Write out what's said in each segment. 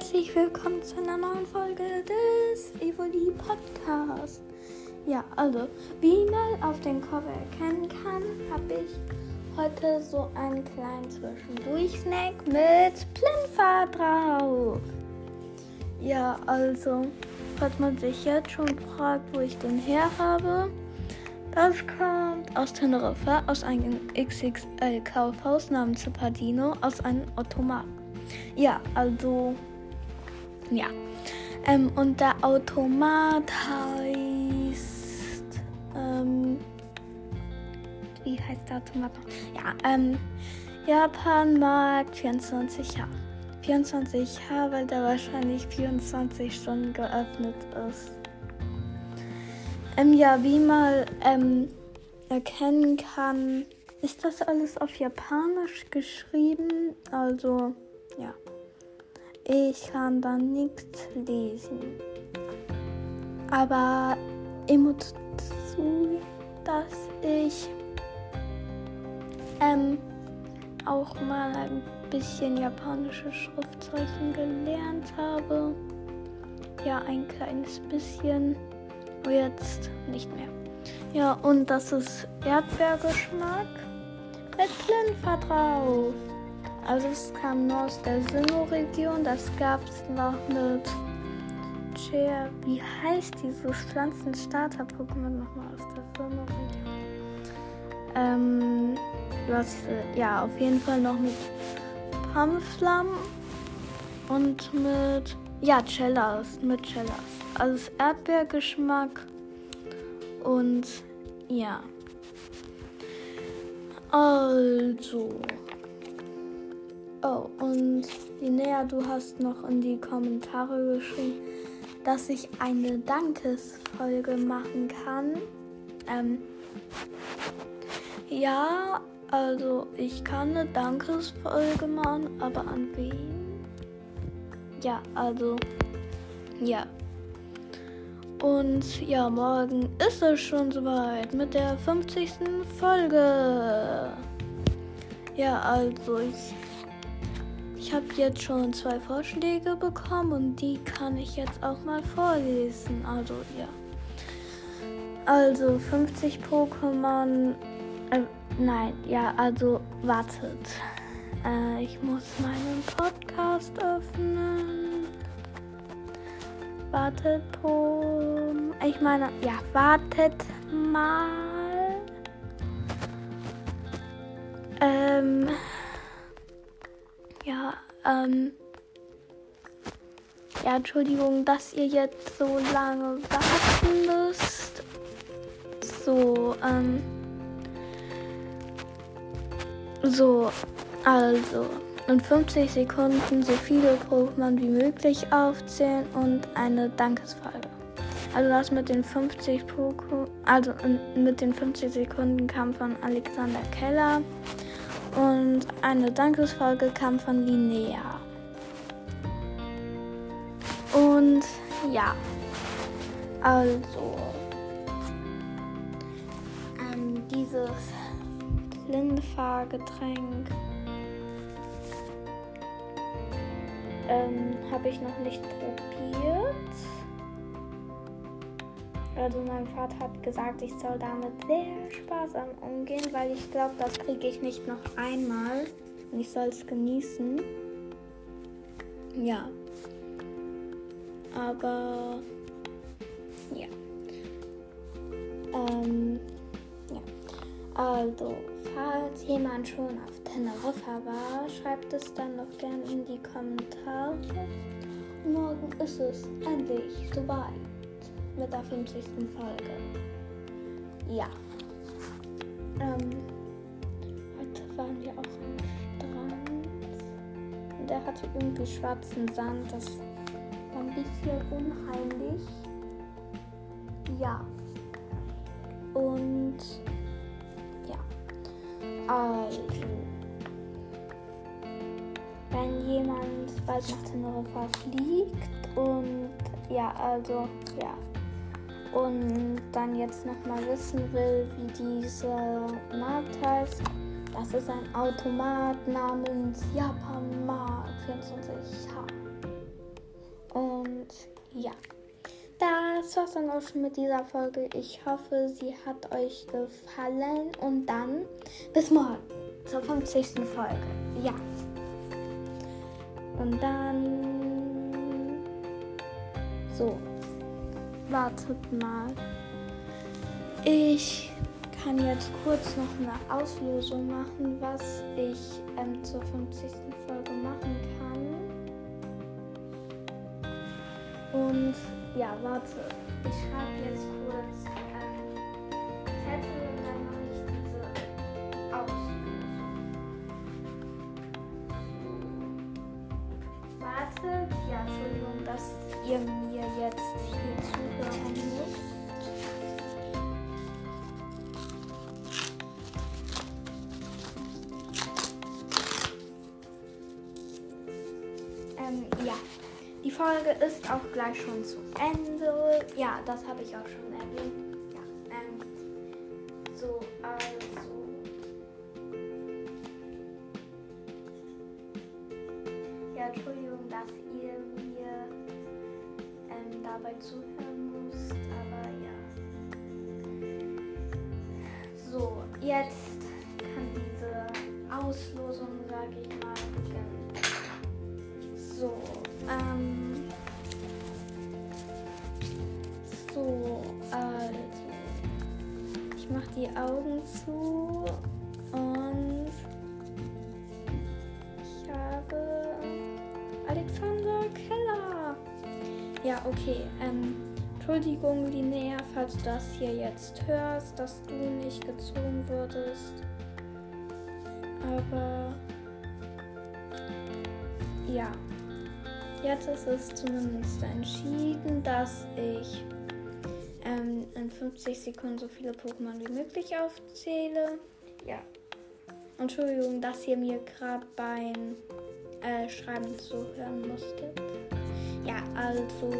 herzlich willkommen zu einer neuen Folge des Evoli Podcasts. Ja, also, wie man auf dem Cover erkennen kann, habe ich heute so einen kleinen Zwischendurch-Snack mit Plinfa drauf. Ja, also, falls man sich jetzt schon fragt, wo ich den her habe, das kommt aus Teneriffa, aus einem XXL-Kaufhaus namens Cepardino, aus einem Automaten. Ja, also, ja. Ähm, und der Automat heißt, ähm, wie heißt der Automat noch? Ja, ähm, Japanmarkt 24H. 24H, weil der wahrscheinlich 24 Stunden geöffnet ist. Ähm, ja, wie man ähm, erkennen kann, ist das alles auf Japanisch geschrieben. Also, ja. Ich kann da nichts lesen. Aber immer dazu, dass ich ähm, auch mal ein bisschen japanische Schriftzeichen gelernt habe. Ja, ein kleines bisschen. Aber jetzt nicht mehr. Ja, und das ist Erdbeergeschmack mit Plinfa drauf. Also es kam nur aus der Sinnoh-Region. Das gab es noch mit Chair. Wie heißt dieses Pflanzenstarter-Pokémon nochmal aus der Sinnoh-Region? Ähm, was, ja, auf jeden Fall noch mit Pamflam und mit, ja, Cellas, mit Cellas. Also Erdbeergeschmack und ja. Also. Oh, und Linnea, du hast noch in die Kommentare geschrieben, dass ich eine Dankesfolge machen kann. Ähm, ja, also ich kann eine Dankesfolge machen, aber an wen? Ja, also ja. Und ja, morgen ist es schon soweit mit der 50. Folge. Ja, also ich ich habe jetzt schon zwei Vorschläge bekommen und die kann ich jetzt auch mal vorlesen. Also ja. Also 50 Pokémon. Äh, nein, ja, also wartet. Äh, ich muss meinen Podcast öffnen. Wartet, Pom. Ich meine, ja, wartet mal. Ähm. Ja, ähm. Ja, Entschuldigung, dass ihr jetzt so lange warten müsst. So, ähm. So, also in 50 Sekunden so viele Pokémon wie möglich aufzählen und eine Dankesfrage. Also das mit den 50 Pokémon, also mit den 50 Sekunden kam von Alexander Keller. Und eine Dankesfolge kam von Linnea. Und ja, also ähm, dieses Lindefahrgetränk ähm, habe ich noch nicht probiert. Also mein Vater hat gesagt, ich soll damit sehr sparsam umgehen, weil ich glaube, das kriege ich nicht noch einmal. Und ich soll es genießen. Ja. Aber ja. Ähm, ja. Also, falls jemand schon auf Teneriffa war, schreibt es dann noch gerne in die Kommentare. Morgen ist es endlich soweit mit der 50. Folge. Ja. Ähm, heute waren wir auch am Strand. Und der hatte irgendwie schwarzen Sand. Das war ein bisschen unheimlich. Ja. Und ja. Also. Wenn jemand bald nach Teneriffa fliegt und ja, also ja und dann jetzt nochmal wissen will, wie dieser Markt heißt, das ist ein Automat namens Japan Markt 24H. Und ja, das war's dann auch schon mit dieser Folge. Ich hoffe, sie hat euch gefallen. Und dann bis morgen zur 50. Folge. Ja. Und dann. So. Wartet mal. Ich kann jetzt kurz noch eine Auslosung machen, was ich ähm, zur 50. Folge machen kann. Und ja, warte. Ich schreibe jetzt kurz ähm, Zettel und dann mache ich diese Auslosung. Warte. Ja, Entschuldigung, dass ihr ja. Die Folge ist auch gleich schon zu Ende. Ja, das habe ich auch schon erwähnt. Ja, ähm, so, also. Ja, Entschuldigung, dass ihr mir ähm, dabei zuhören müsst, aber ja. So, jetzt kann diese Auslosung, sage ich mal. So, ähm. So, also. Ich mache die Augen zu und ich habe Alexander Keller. Ja, okay. Ähm, Entschuldigung, Linnea, falls du das hier jetzt hörst, dass du nicht gezogen wurdest. Aber ja, jetzt ist es zumindest entschieden, dass ich ähm, in 50 Sekunden so viele Pokémon wie möglich aufzähle. Ja. Entschuldigung, dass ihr mir gerade beim äh, Schreiben zuhören musstet. Ja, also.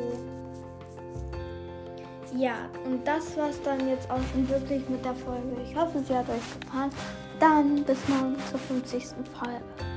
Ja, und das war's dann jetzt auch schon wirklich mit der Folge. Ich hoffe, sie hat euch gefallen. Dann bis morgen zur 50. Folge.